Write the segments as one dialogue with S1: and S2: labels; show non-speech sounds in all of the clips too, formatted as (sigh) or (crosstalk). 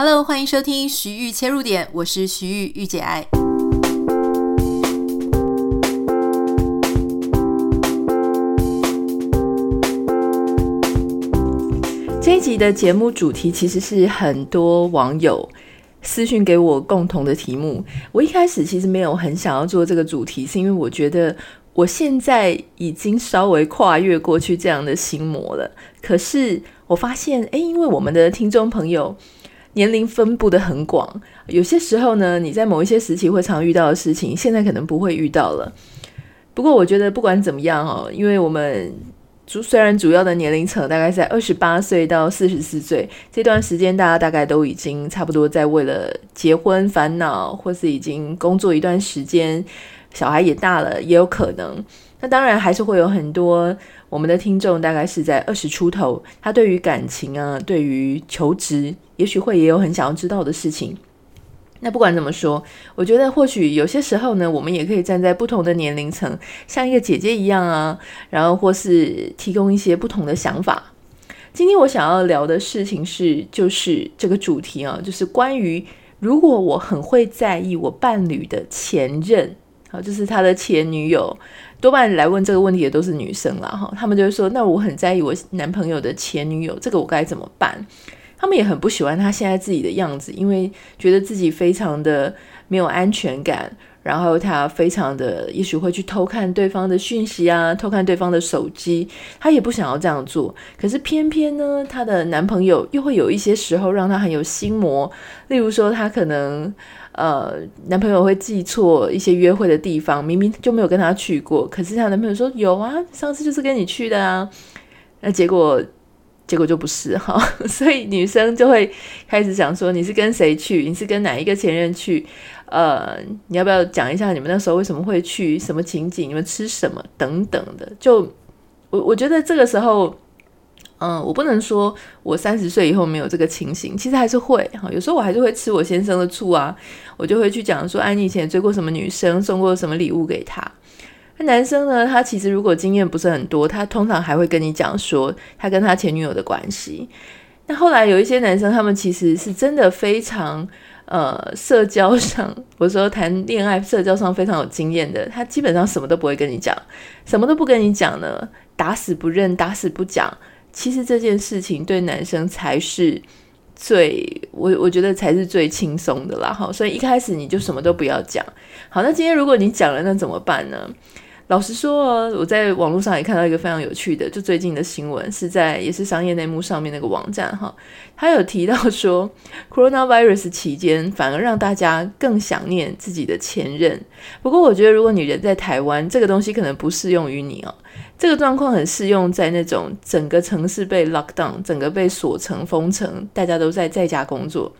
S1: Hello，欢迎收听徐玉切入点，我是徐玉御姐爱。这一集的节目主题其实是很多网友私讯给我共同的题目。我一开始其实没有很想要做这个主题，是因为我觉得我现在已经稍微跨越过去这样的心魔了。可是我发现，诶，因为我们的听众朋友。年龄分布的很广，有些时候呢，你在某一些时期会常遇到的事情，现在可能不会遇到了。不过，我觉得不管怎么样哦，因为我们主虽然主要的年龄层大概在二十八岁到四十四岁这段时间，大家大概都已经差不多在为了结婚烦恼，或是已经工作一段时间，小孩也大了，也有可能。那当然还是会有很多我们的听众，大概是在二十出头，他对于感情啊，对于求职。也许会也有很想要知道的事情。那不管怎么说，我觉得或许有些时候呢，我们也可以站在不同的年龄层，像一个姐姐一样啊，然后或是提供一些不同的想法。今天我想要聊的事情是，就是这个主题啊，就是关于如果我很会在意我伴侣的前任，好，就是他的前女友，多半来问这个问题的都是女生啦，哈，他们就会说，那我很在意我男朋友的前女友，这个我该怎么办？他们也很不喜欢他现在自己的样子，因为觉得自己非常的没有安全感，然后他非常的也许会去偷看对方的讯息啊，偷看对方的手机，他也不想要这样做。可是偏偏呢，她的男朋友又会有一些时候让她很有心魔，例如说她可能呃，男朋友会记错一些约会的地方，明明就没有跟他去过，可是她男朋友说有啊，上次就是跟你去的啊，那结果。结果就不是 (laughs) 哈，所以女生就会开始想说，你是跟谁去？你是跟哪一个前任去？呃，你要不要讲一下你们那时候为什么会去？什么情景？你们吃什么？等等的。就我我觉得这个时候，嗯，我不能说我三十岁以后没有这个情形，其实还是会哈。有时候我还是会吃我先生的醋啊，我就会去讲说，哎，你以前追过什么女生？送过什么礼物给她？那男生呢？他其实如果经验不是很多，他通常还会跟你讲说他跟他前女友的关系。那后来有一些男生，他们其实是真的非常呃社交上，我说谈恋爱社交上非常有经验的，他基本上什么都不会跟你讲，什么都不跟你讲呢，打死不认，打死不讲。其实这件事情对男生才是最，我我觉得才是最轻松的啦。好，所以一开始你就什么都不要讲。好，那今天如果你讲了，那怎么办呢？老实说哦，我在网络上也看到一个非常有趣的，就最近的新闻是在也是商业内幕上面那个网站哈，他有提到说，coronavirus 期间反而让大家更想念自己的前任。不过我觉得如果你人在台湾，这个东西可能不适用于你哦。这个状况很适用在那种整个城市被 lock down，整个被锁城封城，大家都在在家工作。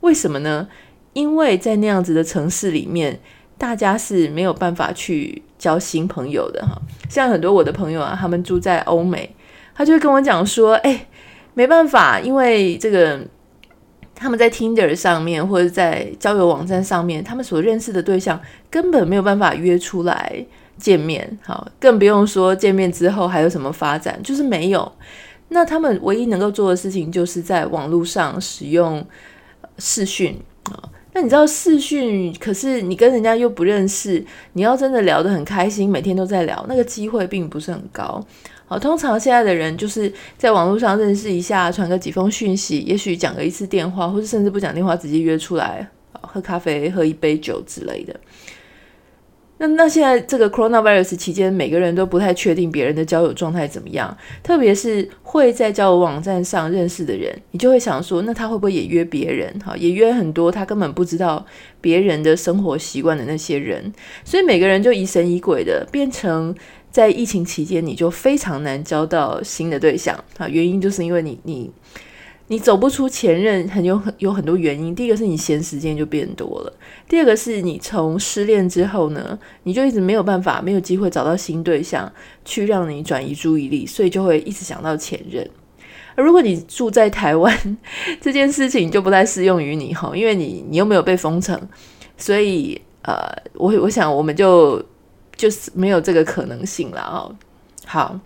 S1: 为什么呢？因为在那样子的城市里面。大家是没有办法去交新朋友的哈，像很多我的朋友啊，他们住在欧美，他就会跟我讲说，哎，没办法，因为这个他们在 Tinder 上面或者在交友网站上面，他们所认识的对象根本没有办法约出来见面，好，更不用说见面之后还有什么发展，就是没有。那他们唯一能够做的事情，就是在网络上使用视讯啊。那你知道视讯，可是你跟人家又不认识，你要真的聊得很开心，每天都在聊，那个机会并不是很高。好，通常现在的人就是在网络上认识一下，传个几封讯息，也许讲个一次电话，或者甚至不讲电话，直接约出来喝咖啡、喝一杯酒之类的。那那现在这个 coronavirus 期间，每个人都不太确定别人的交友状态怎么样，特别是会在交友网站上认识的人，你就会想说，那他会不会也约别人？哈，也约很多他根本不知道别人的生活习惯的那些人，所以每个人就疑神疑鬼的，变成在疫情期间，你就非常难交到新的对象啊。原因就是因为你你。你走不出前任，很有很有很多原因。第一个是你闲时间就变多了，第二个是你从失恋之后呢，你就一直没有办法，没有机会找到新对象去让你转移注意力，所以就会一直想到前任。而如果你住在台湾，(laughs) 这件事情就不太适用于你哈，因为你你又没有被封城，所以呃，我我想我们就就是没有这个可能性了哦。好。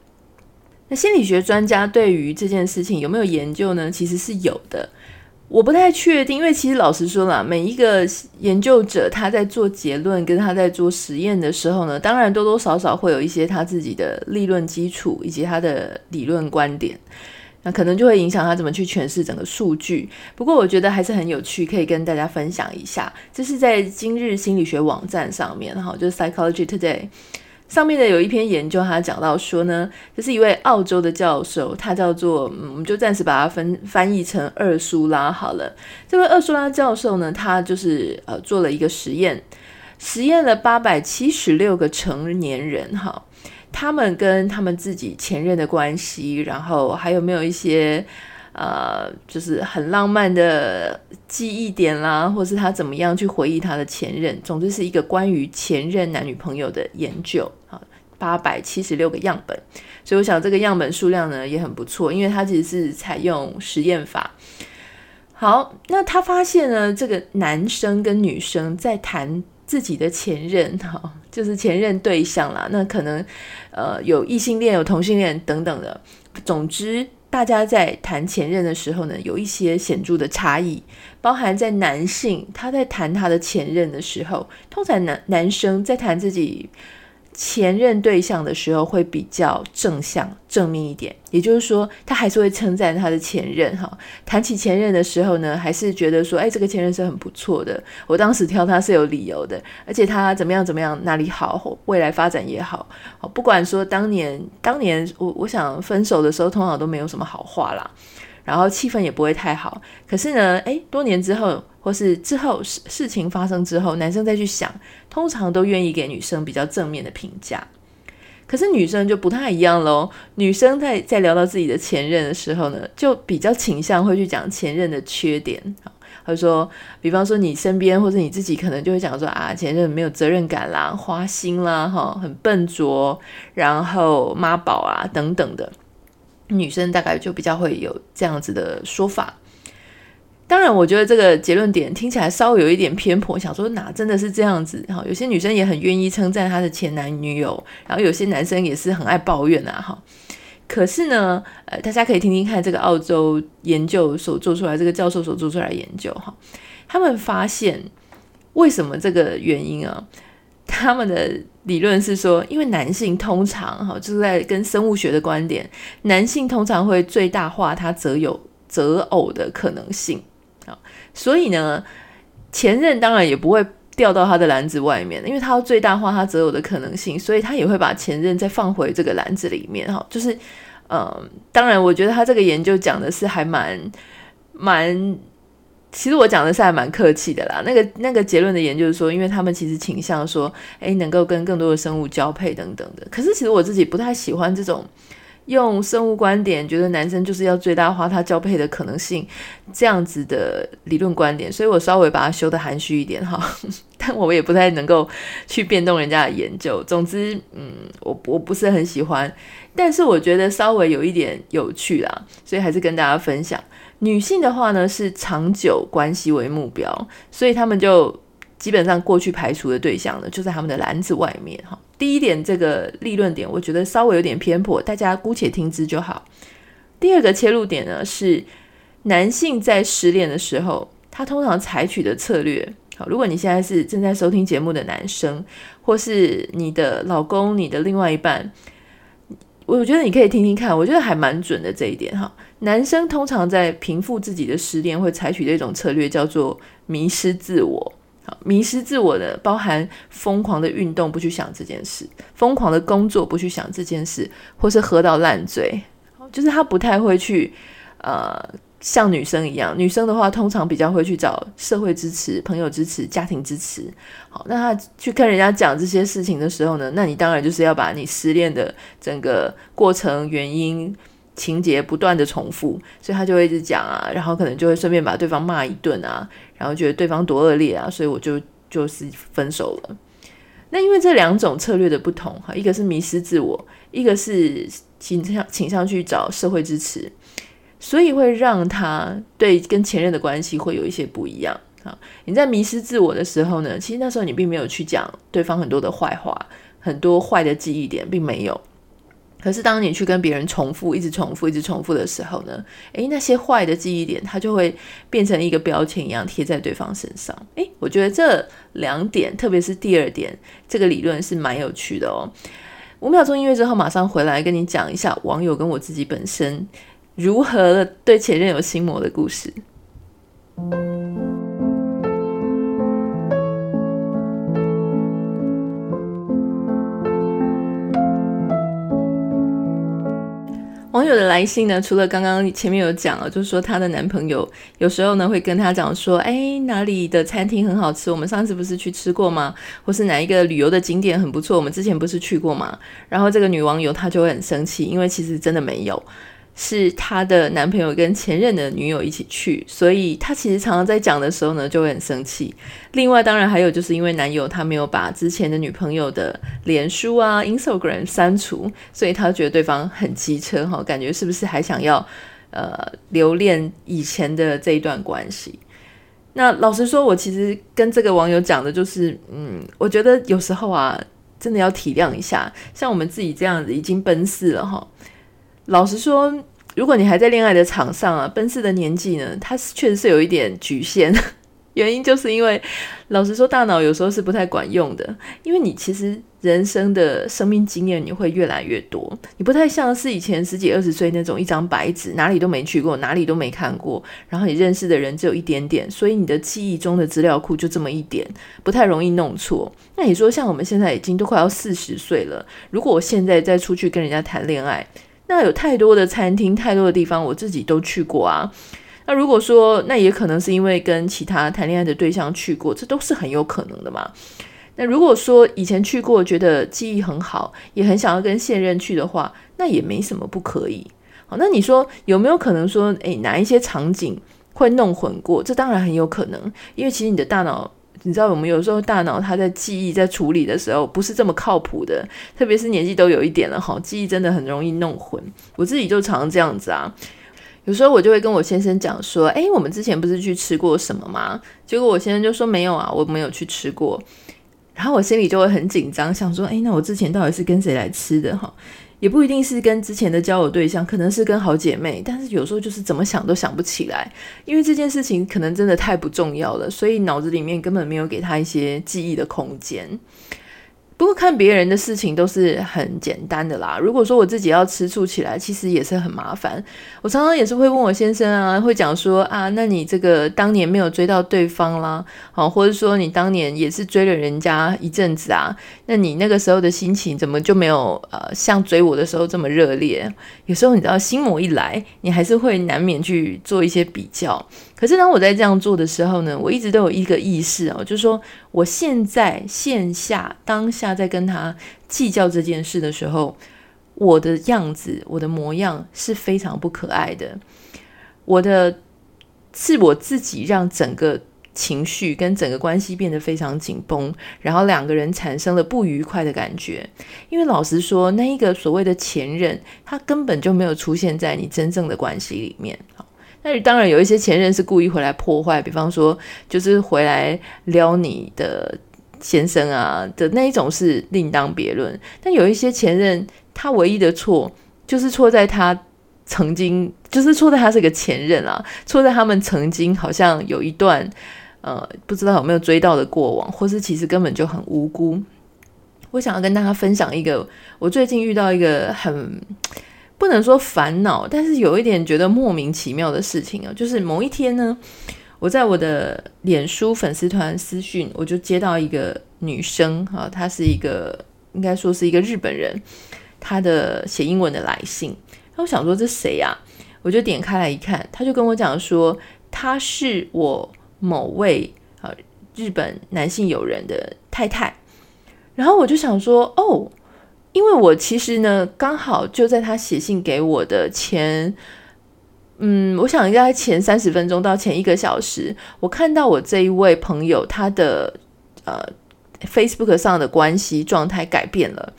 S1: 那心理学专家对于这件事情有没有研究呢？其实是有的。我不太确定，因为其实老实说啦，每一个研究者他在做结论跟他在做实验的时候呢，当然多多少少会有一些他自己的理论基础以及他的理论观点，那可能就会影响他怎么去诠释整个数据。不过我觉得还是很有趣，可以跟大家分享一下。这是在今日心理学网站上面哈，就是 Psychology Today。上面的有一篇研究，他讲到说呢，这是一位澳洲的教授，他叫做，嗯，我们就暂时把它分翻译成厄苏拉好了。这位厄苏拉教授呢，他就是呃做了一个实验，实验了八百七十六个成年人哈，他们跟他们自己前任的关系，然后还有没有一些。呃，就是很浪漫的记忆点啦，或是他怎么样去回忆他的前任，总之是一个关于前任男女朋友的研究啊，八百七十六个样本，所以我想这个样本数量呢也很不错，因为它其实是采用实验法。好，那他发现呢，这个男生跟女生在谈自己的前任，(laughs) 哈，就是前任对象啦，那可能呃有异性恋、有同性恋等等的，总之。大家在谈前任的时候呢，有一些显著的差异，包含在男性他在谈他的前任的时候，通常男男生在谈自己。前任对象的时候会比较正向、正面一点，也就是说，他还是会称赞他的前任哈。谈起前任的时候呢，还是觉得说，哎，这个前任是很不错的。我当时挑他是有理由的，而且他怎么样怎么样，哪里好，未来发展也好。不管说当年，当年我我想分手的时候，通常都没有什么好话啦。然后气氛也不会太好，可是呢，诶，多年之后，或是之后事事情发生之后，男生再去想，通常都愿意给女生比较正面的评价。可是女生就不太一样喽，女生在在聊到自己的前任的时候呢，就比较倾向会去讲前任的缺点。或者说，比方说你身边或者你自己，可能就会讲说啊，前任没有责任感啦，花心啦，哈，很笨拙，然后妈宝啊等等的。女生大概就比较会有这样子的说法，当然，我觉得这个结论点听起来稍微有一点偏颇。想说哪真的是这样子？哈，有些女生也很愿意称赞她的前男女友，然后有些男生也是很爱抱怨啊，哈。可是呢，呃，大家可以听听看这个澳洲研究所做出来，这个教授所做出来的研究，哈，他们发现为什么这个原因啊？他们的理论是说，因为男性通常哈，就是在跟生物学的观点，男性通常会最大化他择有择偶的可能性，所以呢，前任当然也不会掉到他的篮子外面，因为他要最大化他择偶的可能性，所以他也会把前任再放回这个篮子里面哈，就是嗯，当然，我觉得他这个研究讲的是还蛮蛮。其实我讲的是还蛮客气的啦，那个那个结论的研究是说，因为他们其实倾向说，诶，能够跟更多的生物交配等等的。可是其实我自己不太喜欢这种用生物观点，觉得男生就是要最大化他交配的可能性这样子的理论观点，所以我稍微把它修得含蓄一点哈。(laughs) 但我也不太能够去变动人家的研究。总之，嗯，我我不是很喜欢，但是我觉得稍微有一点有趣啦，所以还是跟大家分享。女性的话呢，是长久关系为目标，所以他们就基本上过去排除的对象呢，就在他们的篮子外面哈。第一点，这个立论点，我觉得稍微有点偏颇，大家姑且听之就好。第二个切入点呢，是男性在失恋的时候，他通常采取的策略。好，如果你现在是正在收听节目的男生，或是你的老公、你的另外一半。我觉得你可以听听看，我觉得还蛮准的这一点哈。男生通常在平复自己的失恋，会采取的一种策略叫做迷失自我。迷失自我的包含疯狂的运动，不去想这件事；疯狂的工作，不去想这件事；或是喝到烂醉，就是他不太会去呃。像女生一样，女生的话通常比较会去找社会支持、朋友支持、家庭支持。好，那他去跟人家讲这些事情的时候呢，那你当然就是要把你失恋的整个过程、原因、情节不断的重复，所以他就会一直讲啊，然后可能就会顺便把对方骂一顿啊，然后觉得对方多恶劣啊，所以我就就是分手了。那因为这两种策略的不同，哈，一个是迷失自我，一个是倾向倾向去找社会支持。所以会让他对跟前任的关系会有一些不一样啊！你在迷失自我的时候呢，其实那时候你并没有去讲对方很多的坏话，很多坏的记忆点并没有。可是当你去跟别人重复、一直重复、一直重复的时候呢，诶，那些坏的记忆点，它就会变成一个标签一样贴在对方身上。诶，我觉得这两点，特别是第二点，这个理论是蛮有趣的哦。五秒钟音乐之后，马上回来跟你讲一下网友跟我自己本身如何对前任有心魔的故事。网友的来信呢，除了刚刚前面有讲了，就是说她的男朋友有时候呢会跟她讲说，哎，哪里的餐厅很好吃，我们上次不是去吃过吗？或是哪一个旅游的景点很不错，我们之前不是去过吗？然后这个女网友她就会很生气，因为其实真的没有。是她的男朋友跟前任的女友一起去，所以她其实常常在讲的时候呢，就会很生气。另外，当然还有就是因为男友他没有把之前的女朋友的脸书啊、Instagram 删除，所以他觉得对方很机车哈，感觉是不是还想要呃留恋以前的这一段关系？那老实说，我其实跟这个网友讲的就是，嗯，我觉得有时候啊，真的要体谅一下，像我们自己这样子已经奔四了哈，老实说。如果你还在恋爱的场上啊，奔四的年纪呢，它是确实是有一点局限。(laughs) 原因就是因为，老实说，大脑有时候是不太管用的。因为你其实人生的生命经验你会越来越多，你不太像是以前十几二十岁那种一张白纸，哪里都没去过，哪里都没看过，然后你认识的人只有一点点，所以你的记忆中的资料库就这么一点，不太容易弄错。那你说，像我们现在已经都快要四十岁了，如果我现在再出去跟人家谈恋爱，那有太多的餐厅，太多的地方，我自己都去过啊。那如果说，那也可能是因为跟其他谈恋爱的对象去过，这都是很有可能的嘛。那如果说以前去过，觉得记忆很好，也很想要跟现任去的话，那也没什么不可以。好，那你说有没有可能说，诶，哪一些场景会弄混过？这当然很有可能，因为其实你的大脑。你知道，我们有时候大脑它在记忆、在处理的时候，不是这么靠谱的。特别是年纪都有一点了哈，记忆真的很容易弄混。我自己就常这样子啊。有时候我就会跟我先生讲说：“哎，我们之前不是去吃过什么吗？”结果我先生就说：“没有啊，我没有去吃过。”然后我心里就会很紧张，想说：“哎，那我之前到底是跟谁来吃的哈？”也不一定是跟之前的交友对象，可能是跟好姐妹，但是有时候就是怎么想都想不起来，因为这件事情可能真的太不重要了，所以脑子里面根本没有给他一些记忆的空间。不过看别人的事情都是很简单的啦。如果说我自己要吃醋起来，其实也是很麻烦。我常常也是会问我先生啊，会讲说啊，那你这个当年没有追到对方啦，好，或者说你当年也是追了人家一阵子啊，那你那个时候的心情怎么就没有呃像追我的时候这么热烈？有时候你知道心魔一来，你还是会难免去做一些比较。可是当我在这样做的时候呢，我一直都有一个意识哦，就是说我现在线下当下在跟他计较这件事的时候，我的样子、我的模样是非常不可爱的。我的是我自己让整个情绪跟整个关系变得非常紧绷，然后两个人产生了不愉快的感觉。因为老实说，那一个所谓的前任，他根本就没有出现在你真正的关系里面。但是当然有一些前任是故意回来破坏，比方说就是回来撩你的先生啊的那一种是另当别论。但有一些前任，他唯一的错就是错在他曾经，就是错在他是个前任啊，错在他们曾经好像有一段呃不知道有没有追到的过往，或是其实根本就很无辜。我想要跟大家分享一个，我最近遇到一个很。不能说烦恼，但是有一点觉得莫名其妙的事情啊，就是某一天呢，我在我的脸书粉丝团私讯，我就接到一个女生哈，她是一个应该说是一个日本人，她的写英文的来信，那我想说这谁呀？我就点开来一看，她就跟我讲说，她是我某位啊日本男性友人的太太，然后我就想说，哦。因为我其实呢，刚好就在他写信给我的前，嗯，我想应该前三十分钟到前一个小时，我看到我这一位朋友他的呃 Facebook 上的关系状态改变了，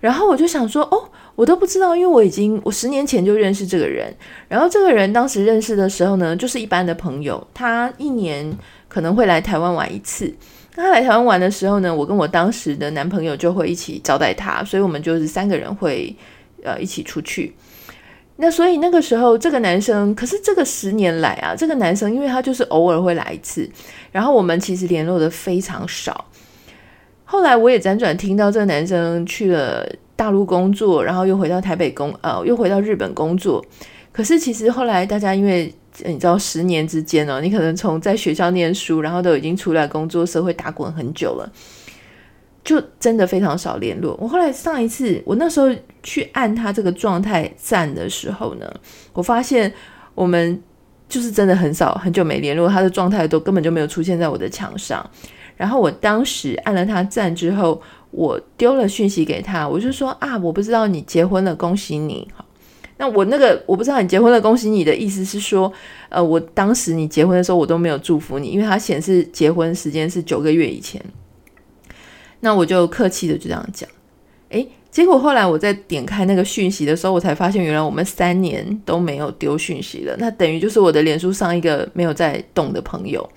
S1: 然后我就想说，哦，我都不知道，因为我已经我十年前就认识这个人，然后这个人当时认识的时候呢，就是一般的朋友，他一年可能会来台湾玩一次。他来台湾玩的时候呢，我跟我当时的男朋友就会一起招待他，所以我们就是三个人会呃一起出去。那所以那个时候，这个男生，可是这个十年来啊，这个男生，因为他就是偶尔会来一次，然后我们其实联络的非常少。后来我也辗转听到这个男生去了大陆工作，然后又回到台北工，呃，又回到日本工作。可是其实后来大家因为你知道，十年之间哦，你可能从在学校念书，然后都已经出来工作，社会打滚很久了。就真的非常少联络。我后来上一次，我那时候去按他这个状态赞的时候呢，我发现我们就是真的很少，很久没联络，他的状态都根本就没有出现在我的墙上。然后我当时按了他赞之后，我丢了讯息给他，我就说啊，我不知道你结婚了，恭喜你。那我那个我不知道你结婚了，恭喜你的意思是说，呃，我当时你结婚的时候我都没有祝福你，因为他显示结婚时间是九个月以前。那我就客气的就这样讲，诶，结果后来我在点开那个讯息的时候，我才发现原来我们三年都没有丢讯息了。那等于就是我的脸书上一个没有在动的朋友。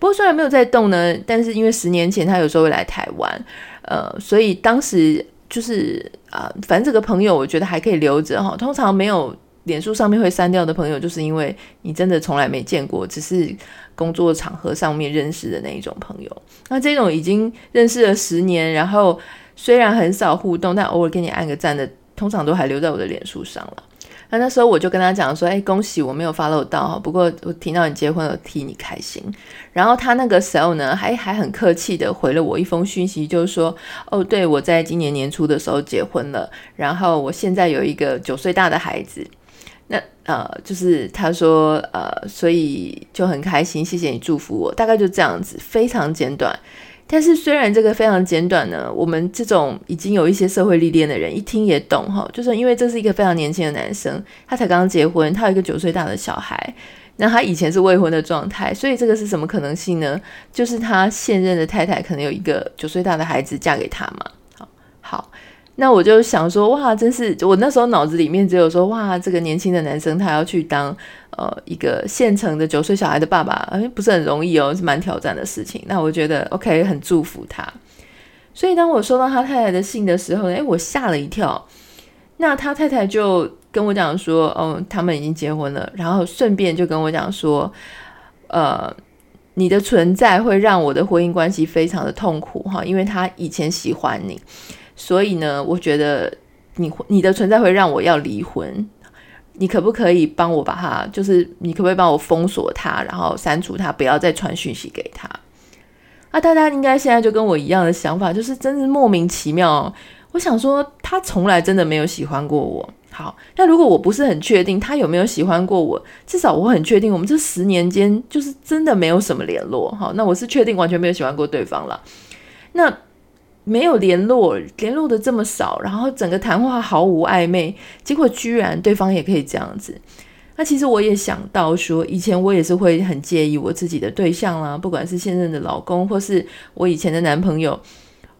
S1: 不过虽然没有在动呢，但是因为十年前他有时候会来台湾，呃，所以当时就是啊、反正这个朋友我觉得还可以留着哈。通常没有。脸书上面会删掉的朋友，就是因为你真的从来没见过，只是工作场合上面认识的那一种朋友。那这种已经认识了十年，然后虽然很少互动，但偶尔给你按个赞的，通常都还留在我的脸书上了。那那时候我就跟他讲说：“哎，恭喜我没有 follow 到哈，不过我听到你结婚了，替你开心。”然后他那个时候呢，还还很客气的回了我一封讯息，就是说：“哦，对，我在今年年初的时候结婚了，然后我现在有一个九岁大的孩子。”那呃，就是他说呃，所以就很开心，谢谢你祝福我，大概就这样子，非常简短。但是虽然这个非常简短呢，我们这种已经有一些社会历练的人一听也懂哈，就是因为这是一个非常年轻的男生，他才刚结婚，他有一个九岁大的小孩，那他以前是未婚的状态，所以这个是什么可能性呢？就是他现任的太太可能有一个九岁大的孩子嫁给他嘛。好，好。那我就想说，哇，真是我那时候脑子里面只有说，哇，这个年轻的男生他要去当呃一个现成的九岁小孩的爸爸，哎，不是很容易哦，是蛮挑战的事情。那我觉得 OK，很祝福他。所以当我收到他太太的信的时候，哎，我吓了一跳。那他太太就跟我讲说，哦，他们已经结婚了，然后顺便就跟我讲说，呃，你的存在会让我的婚姻关系非常的痛苦哈，因为他以前喜欢你。所以呢，我觉得你你的存在会让我要离婚，你可不可以帮我把他，就是你可不可以帮我封锁他，然后删除他，不要再传讯息给他？啊，大家应该现在就跟我一样的想法，就是真是莫名其妙。我想说，他从来真的没有喜欢过我。好，那如果我不是很确定他有没有喜欢过我，至少我很确定我们这十年间就是真的没有什么联络。好，那我是确定完全没有喜欢过对方了。那。没有联络，联络的这么少，然后整个谈话毫无暧昧，结果居然对方也可以这样子。那其实我也想到说，以前我也是会很介意我自己的对象啦，不管是现任的老公，或是我以前的男朋友，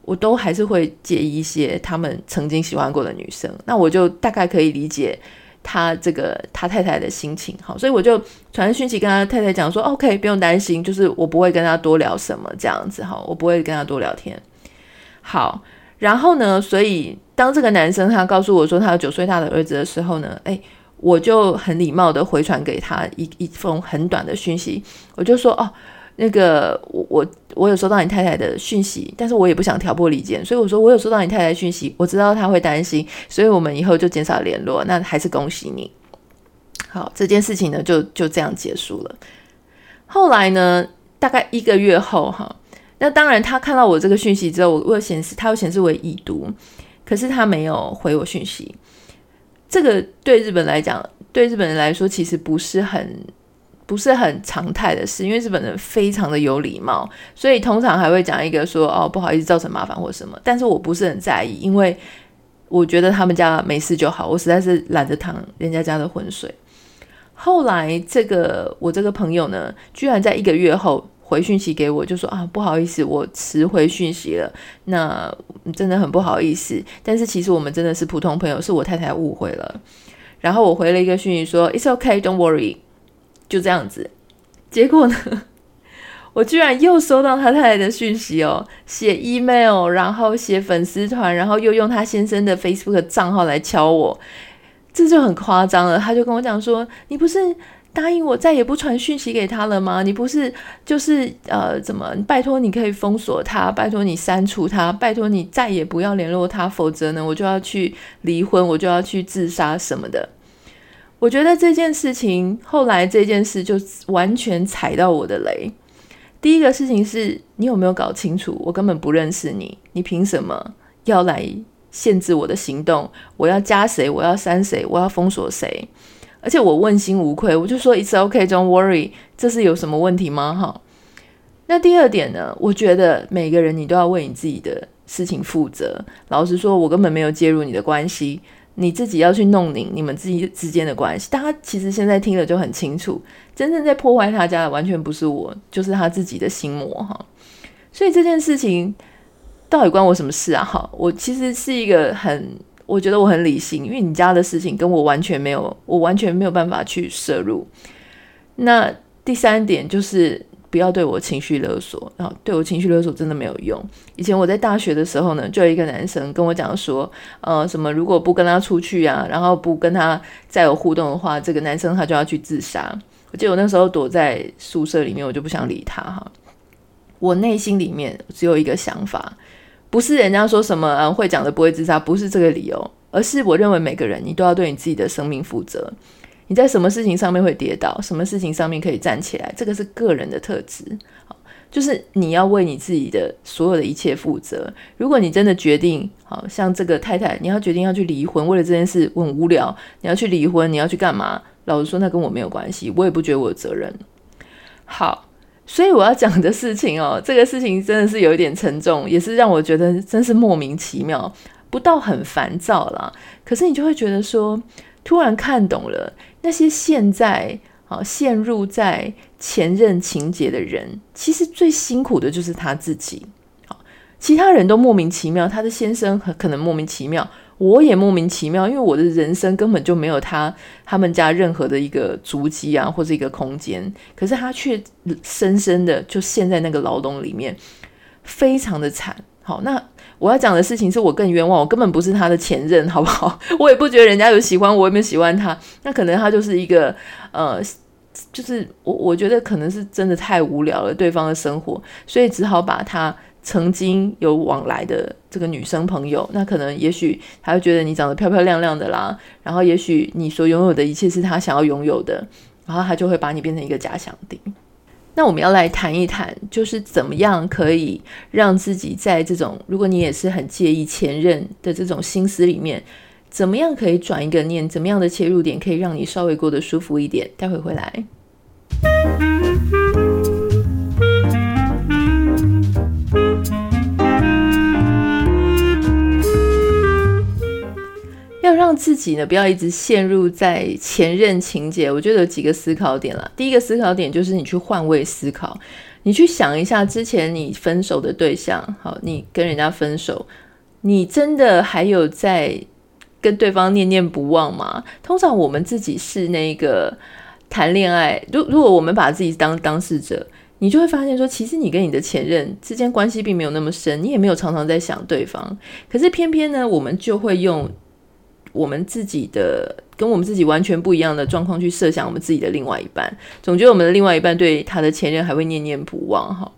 S1: 我都还是会介意一些他们曾经喜欢过的女生。那我就大概可以理解他这个他太太的心情，好，所以我就传讯息跟他太太讲说，OK，不用担心，就是我不会跟他多聊什么这样子，哈，我不会跟他多聊天。好，然后呢，所以当这个男生他告诉我说他有九岁大的儿子的时候呢，诶，我就很礼貌的回传给他一一封很短的讯息，我就说哦，那个我我我有收到你太太的讯息，但是我也不想挑拨离间，所以我说我有收到你太太的讯息，我知道他会担心，所以我们以后就减少联络，那还是恭喜你。好，这件事情呢就就这样结束了。后来呢，大概一个月后哈。那当然，他看到我这个讯息之后，我我显示，他有显示为已读，可是他没有回我讯息。这个对日本来讲，对日本人来说，其实不是很不是很常态的事，因为日本人非常的有礼貌，所以通常还会讲一个说哦，不好意思造成麻烦或什么。但是我不是很在意，因为我觉得他们家没事就好，我实在是懒得趟人家家的浑水。后来这个我这个朋友呢，居然在一个月后。回讯息给我，就说啊，不好意思，我迟回讯息了，那真的很不好意思。但是其实我们真的是普通朋友，是我太太误会了。然后我回了一个讯息说，It's okay, don't worry，就这样子。结果呢，我居然又收到他太太的讯息哦，写 email，然后写粉丝团，然后又用他先生的 Facebook 账号来敲我，这就很夸张了。他就跟我讲说：“你不是答应我再也不传讯息给他了吗？你不是就是呃怎么？拜托你可以封锁他，拜托你删除他，拜托你再也不要联络他，否则呢，我就要去离婚，我就要去自杀什么的。”我觉得这件事情后来这件事就完全踩到我的雷。第一个事情是你有没有搞清楚？我根本不认识你，你凭什么要来限制我的行动？我要加谁？我要删谁？我要封锁谁？而且我问心无愧，我就说 It's okay, don't worry，这是有什么问题吗？哈。那第二点呢？我觉得每个人你都要为你自己的事情负责。老实说，我根本没有介入你的关系。你自己要去弄拧你们自己之间的关系，大家其实现在听了就很清楚，真正在破坏他家的完全不是我，就是他自己的心魔哈。所以这件事情到底关我什么事啊？哈，我其实是一个很，我觉得我很理性，因为你家的事情跟我完全没有，我完全没有办法去摄入。那第三点就是。不要对我情绪勒索，然后对我情绪勒索真的没有用。以前我在大学的时候呢，就有一个男生跟我讲说，呃，什么如果不跟他出去啊，然后不跟他再有互动的话，这个男生他就要去自杀。我记得我那时候躲在宿舍里面，我就不想理他哈。我内心里面只有一个想法，不是人家说什么，嗯，会讲的不会自杀，不是这个理由，而是我认为每个人你都要对你自己的生命负责。你在什么事情上面会跌倒，什么事情上面可以站起来，这个是个人的特质。好，就是你要为你自己的所有的一切负责。如果你真的决定，好像这个太太，你要决定要去离婚，为了这件事我很无聊，你要去离婚，你要去干嘛？老实说，那跟我没有关系，我也不觉得我有责任。好，所以我要讲的事情哦，(laughs) 这个事情真的是有一点沉重，也是让我觉得真是莫名其妙，不到很烦躁啦。可是你就会觉得说，突然看懂了。那些现在啊陷入在前任情结的人，其实最辛苦的就是他自己。好，其他人都莫名其妙，他的先生可能莫名其妙，我也莫名其妙，因为我的人生根本就没有他他们家任何的一个足迹啊，或者一个空间，可是他却深深的就陷在那个牢笼里面，非常的惨。好，那。我要讲的事情是我更冤枉，我根本不是他的前任，好不好？(laughs) 我也不觉得人家有喜欢我，也没有喜欢他。那可能他就是一个，呃，就是我我觉得可能是真的太无聊了，对方的生活，所以只好把他曾经有往来的这个女生朋友，那可能也许他会觉得你长得漂漂亮亮的啦，然后也许你所拥有的一切是他想要拥有的，然后他就会把你变成一个假想敌。那我们要来谈一谈，就是怎么样可以让自己在这种，如果你也是很介意前任的这种心思里面，怎么样可以转一个念，怎么样的切入点可以让你稍微过得舒服一点？待会回来。要让自己呢，不要一直陷入在前任情结。我觉得有几个思考点啦。第一个思考点就是你去换位思考，你去想一下之前你分手的对象，好，你跟人家分手，你真的还有在跟对方念念不忘吗？通常我们自己是那个谈恋爱，如如果我们把自己当当事者，你就会发现说，其实你跟你的前任之间关系并没有那么深，你也没有常常在想对方，可是偏偏呢，我们就会用。我们自己的跟我们自己完全不一样的状况去设想我们自己的另外一半，总觉得我们的另外一半对他的前任还会念念不忘哈。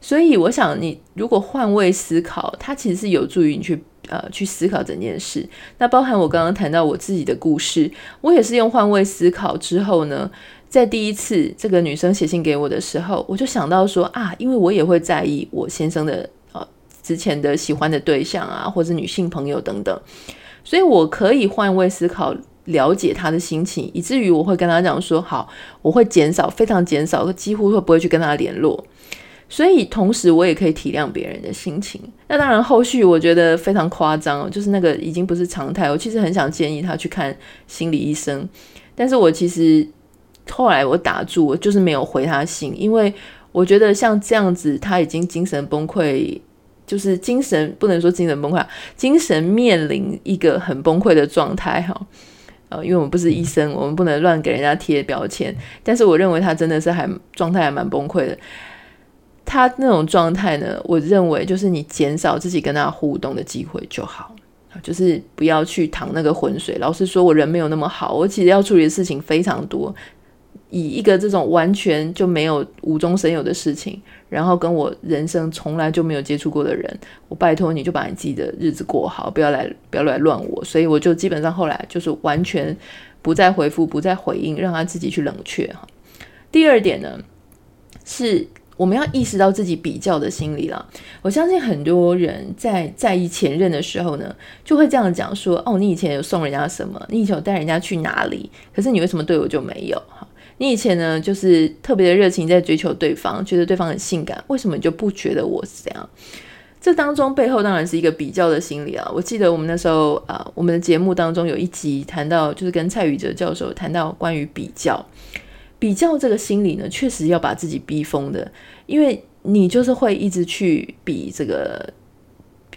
S1: 所以我想，你如果换位思考，它其实是有助于你去呃去思考整件事。那包含我刚刚谈到我自己的故事，我也是用换位思考之后呢，在第一次这个女生写信给我的时候，我就想到说啊，因为我也会在意我先生的呃之前的喜欢的对象啊，或者女性朋友等等。所以我可以换位思考，了解他的心情，以至于我会跟他讲说：“好，我会减少，非常减少，几乎会不会去跟他联络。”所以同时我也可以体谅别人的心情。那当然，后续我觉得非常夸张，就是那个已经不是常态。我其实很想建议他去看心理医生，但是我其实后来我打住，我就是没有回他信，因为我觉得像这样子，他已经精神崩溃。就是精神不能说精神崩溃，精神面临一个很崩溃的状态哈。呃，因为我们不是医生，我们不能乱给人家贴标签。但是我认为他真的是还状态还蛮崩溃的。他那种状态呢，我认为就是你减少自己跟他互动的机会就好，就是不要去淌那个浑水。老实说，我人没有那么好，我其实要处理的事情非常多。以一个这种完全就没有无中生有的事情，然后跟我人生从来就没有接触过的人，我拜托你就把你自己的日子过好，不要来不要来乱我。所以我就基本上后来就是完全不再回复，不再回应，让他自己去冷却哈。第二点呢，是我们要意识到自己比较的心理了。我相信很多人在在意前任的时候呢，就会这样讲说：哦，你以前有送人家什么？你以前有带人家去哪里？可是你为什么对我就没有？哈。你以前呢，就是特别的热情在追求对方，觉得对方很性感，为什么你就不觉得我是这样？这当中背后当然是一个比较的心理啊。我记得我们那时候啊、我们的节目当中有一集谈到，就是跟蔡宇哲教授谈到关于比较，比较这个心理呢，确实要把自己逼疯的，因为你就是会一直去比这个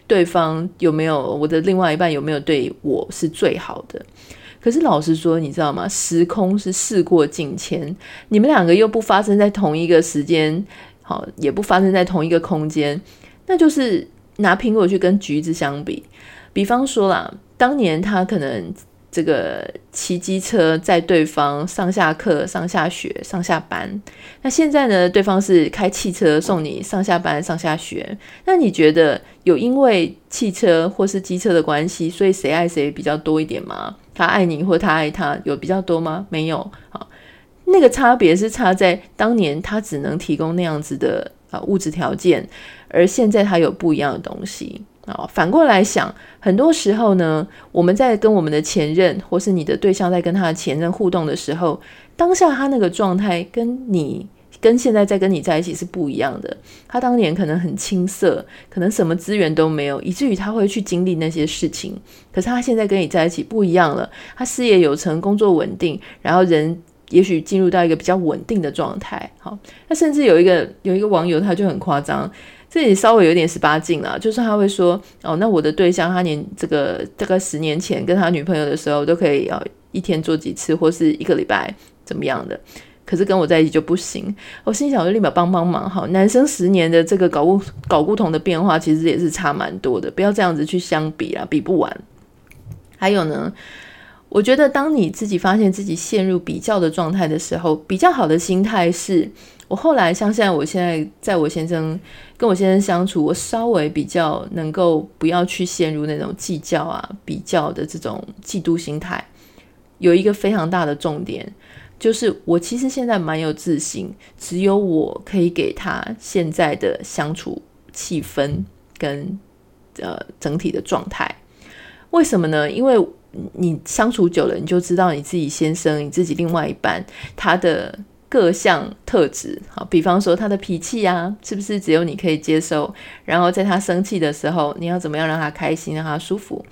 S1: 对方有没有，我的另外一半有没有对我是最好的。可是老实说，你知道吗？时空是事过境迁，你们两个又不发生在同一个时间，好，也不发生在同一个空间，那就是拿苹果去跟橘子相比。比方说啦，当年他可能。这个骑机车载对方上下课、上下学、上下班。那现在呢？对方是开汽车送你上下班、上下学。那你觉得有因为汽车或是机车的关系，所以谁爱谁比较多一点吗？他爱你或他爱他有比较多吗？没有。好，那个差别是差在当年他只能提供那样子的啊物质条件，而现在他有不一样的东西。啊，反过来想，很多时候呢，我们在跟我们的前任，或是你的对象在跟他的前任互动的时候，当下他那个状态跟你跟现在在跟你在一起是不一样的。他当年可能很青涩，可能什么资源都没有，以至于他会去经历那些事情。可是他现在跟你在一起不一样了，他事业有成，工作稳定，然后人也许进入到一个比较稳定的状态。好，那甚至有一个有一个网友他就很夸张。这里稍微有点十八禁了，就是他会说哦，那我的对象他连这个大概十年前跟他女朋友的时候都可以哦，一天做几次或是一个礼拜怎么样的，可是跟我在一起就不行。我心想，我就立马帮帮忙哈，男生十年的这个睾固睾固酮的变化其实也是差蛮多的，不要这样子去相比啦，比不完。还有呢，我觉得当你自己发现自己陷入比较的状态的时候，比较好的心态是。我后来像现在，我现在在我先生跟我先生相处，我稍微比较能够不要去陷入那种计较啊、比较的这种嫉妒心态。有一个非常大的重点，就是我其实现在蛮有自信，只有我可以给他现在的相处气氛跟呃整体的状态。为什么呢？因为你相处久了，你就知道你自己先生、你自己另外一半他的。各项特质，好，比方说他的脾气啊，是不是只有你可以接受？然后在他生气的时候，你要怎么样让他开心，让他舒服？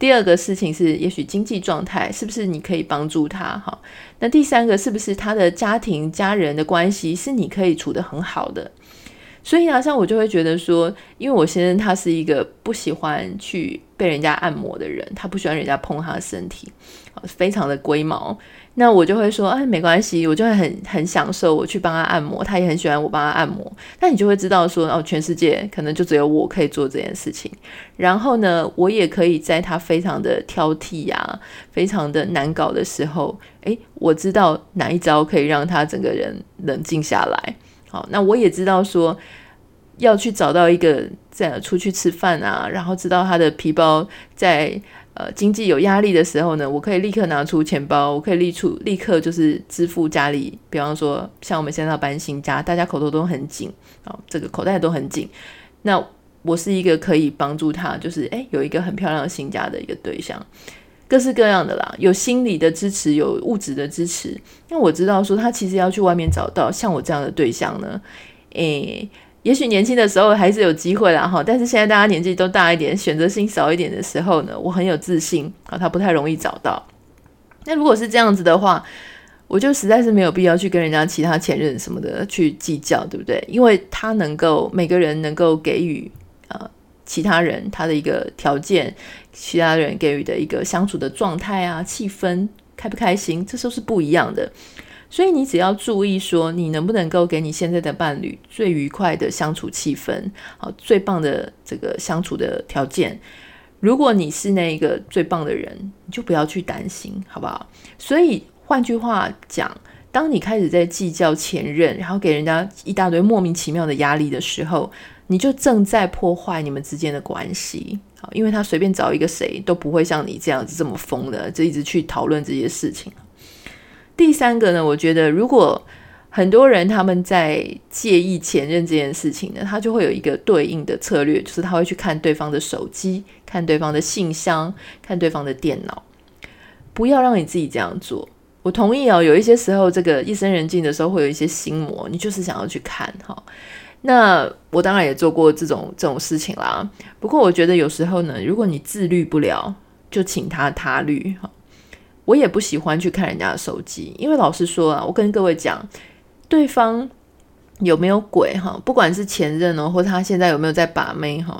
S1: 第二个事情是，也许经济状态，是不是你可以帮助他？好，那第三个是不是他的家庭、家人的关系是你可以处得很好的？所以啊，像我就会觉得说，因为我先生他是一个不喜欢去被人家按摩的人，他不喜欢人家碰他的身体，非常的龟毛。那我就会说，哎，没关系，我就会很很享受我去帮他按摩，他也很喜欢我帮他按摩。那你就会知道说，哦，全世界可能就只有我可以做这件事情。然后呢，我也可以在他非常的挑剔呀、非常的难搞的时候，诶，我知道哪一招可以让他整个人冷静下来。好，那我也知道说，要去找到一个在出去吃饭啊，然后知道他的皮包在。呃，经济有压力的时候呢，我可以立刻拿出钱包，我可以立出立刻就是支付家里，比方说像我们现在要搬新家，大家口头都很紧啊，这个口袋都很紧。那我是一个可以帮助他，就是诶，有一个很漂亮的新家的一个对象，各式各样的啦，有心理的支持，有物质的支持。那我知道说他其实要去外面找到像我这样的对象呢，诶。也许年轻的时候还是有机会啦哈，但是现在大家年纪都大一点，选择性少一点的时候呢，我很有自信啊，他不太容易找到。那如果是这样子的话，我就实在是没有必要去跟人家其他前任什么的去计较，对不对？因为他能够每个人能够给予呃其他人他的一个条件，其他人给予的一个相处的状态啊、气氛开不开心，这都是不一样的。所以你只要注意说，你能不能够给你现在的伴侣最愉快的相处气氛，好，最棒的这个相处的条件。如果你是那一个最棒的人，你就不要去担心，好不好？所以换句话讲，当你开始在计较前任，然后给人家一大堆莫名其妙的压力的时候，你就正在破坏你们之间的关系。好，因为他随便找一个谁都不会像你这样子这么疯的，就一直去讨论这些事情。第三个呢，我觉得如果很多人他们在介意前任这件事情呢，他就会有一个对应的策略，就是他会去看对方的手机、看对方的信箱、看对方的电脑。不要让你自己这样做。我同意哦，有一些时候这个夜深人静的时候会有一些心魔，你就是想要去看哈。那我当然也做过这种这种事情啦。不过我觉得有时候呢，如果你自律不了，就请他他律哈。我也不喜欢去看人家的手机，因为老实说啊，我跟各位讲，对方有没有鬼哈？不管是前任哦，或者他现在有没有在把妹哈，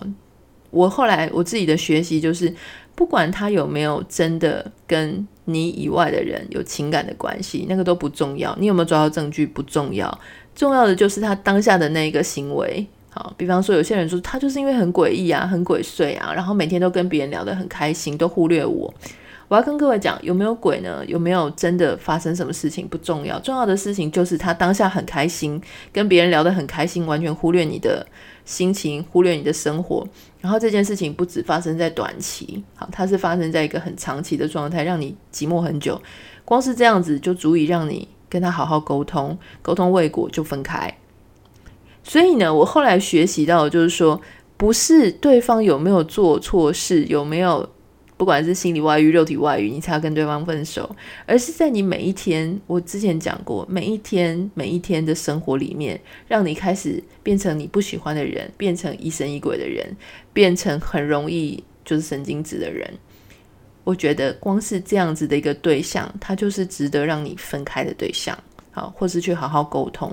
S1: 我后来我自己的学习就是，不管他有没有真的跟你以外的人有情感的关系，那个都不重要。你有没有抓到证据不重要，重要的就是他当下的那个行为。好，比方说有些人说他就是因为很诡异啊，很鬼祟啊，然后每天都跟别人聊得很开心，都忽略我。我要跟各位讲，有没有鬼呢？有没有真的发生什么事情不重要，重要的事情就是他当下很开心，跟别人聊得很开心，完全忽略你的心情，忽略你的生活。然后这件事情不止发生在短期，好，它是发生在一个很长期的状态，让你寂寞很久。光是这样子就足以让你跟他好好沟通，沟通未果就分开。所以呢，我后来学习到就是说，不是对方有没有做错事，有没有。不管是心理外遇、肉体外遇，你才要跟对方分手，而是在你每一天，我之前讲过，每一天每一天的生活里面，让你开始变成你不喜欢的人，变成疑神疑鬼的人，变成很容易就是神经质的人。我觉得光是这样子的一个对象，他就是值得让你分开的对象，好，或是去好好沟通。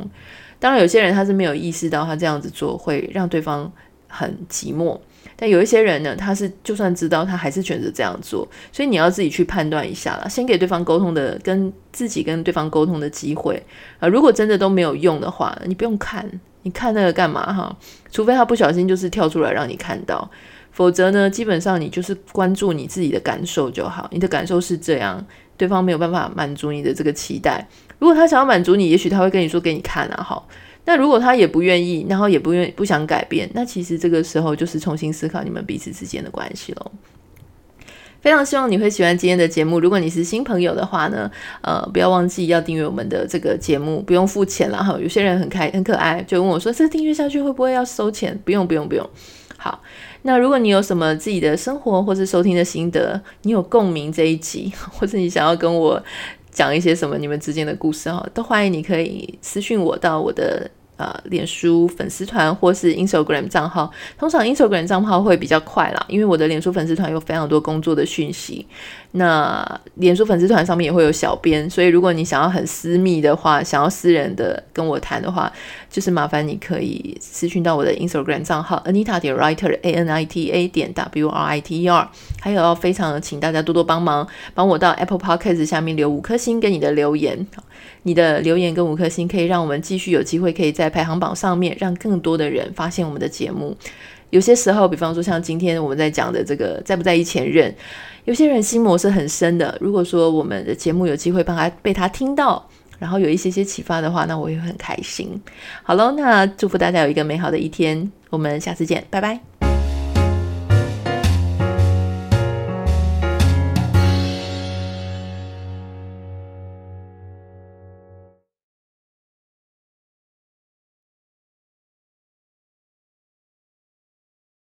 S1: 当然，有些人他是没有意识到他这样子做会让对方很寂寞。但有一些人呢，他是就算知道，他还是选择这样做，所以你要自己去判断一下啦。先给对方沟通的，跟自己跟对方沟通的机会啊。如果真的都没有用的话，你不用看，你看那个干嘛哈？除非他不小心就是跳出来让你看到，否则呢，基本上你就是关注你自己的感受就好。你的感受是这样，对方没有办法满足你的这个期待。如果他想要满足你，也许他会跟你说给你看啊，好。那如果他也不愿意，然后也不愿不想改变，那其实这个时候就是重新思考你们彼此之间的关系喽。非常希望你会喜欢今天的节目。如果你是新朋友的话呢，呃，不要忘记要订阅我们的这个节目，不用付钱了哈。有些人很开很可爱，就问我说：“这订阅下去会不会要收钱？”不用不用不用。好，那如果你有什么自己的生活或是收听的心得，你有共鸣这一集，(laughs) 或者你想要跟我。讲一些什么你们之间的故事哈，都欢迎你可以私信我到我的。呃，脸书粉丝团或是 Instagram 账号，通常 Instagram 账号会比较快啦，因为我的脸书粉丝团有非常多工作的讯息。那脸书粉丝团上面也会有小编，所以如果你想要很私密的话，想要私人的跟我谈的话，就是麻烦你可以私讯到我的 Instagram 账号 Anita 点 Writer A N I T A 点 W R I T E R。还有要非常请大家多多帮忙，帮我到 Apple Podcast 下面留五颗星跟你的留言。你的留言跟五颗星可以让我们继续有机会可以在排行榜上面让更多的人发现我们的节目。有些时候，比方说像今天我们在讲的这个在不在意前任，有些人心魔是很深的。如果说我们的节目有机会帮他被他听到，然后有一些些启发的话，那我也会很开心。好喽，那祝福大家有一个美好的一天，我们下次见，拜拜。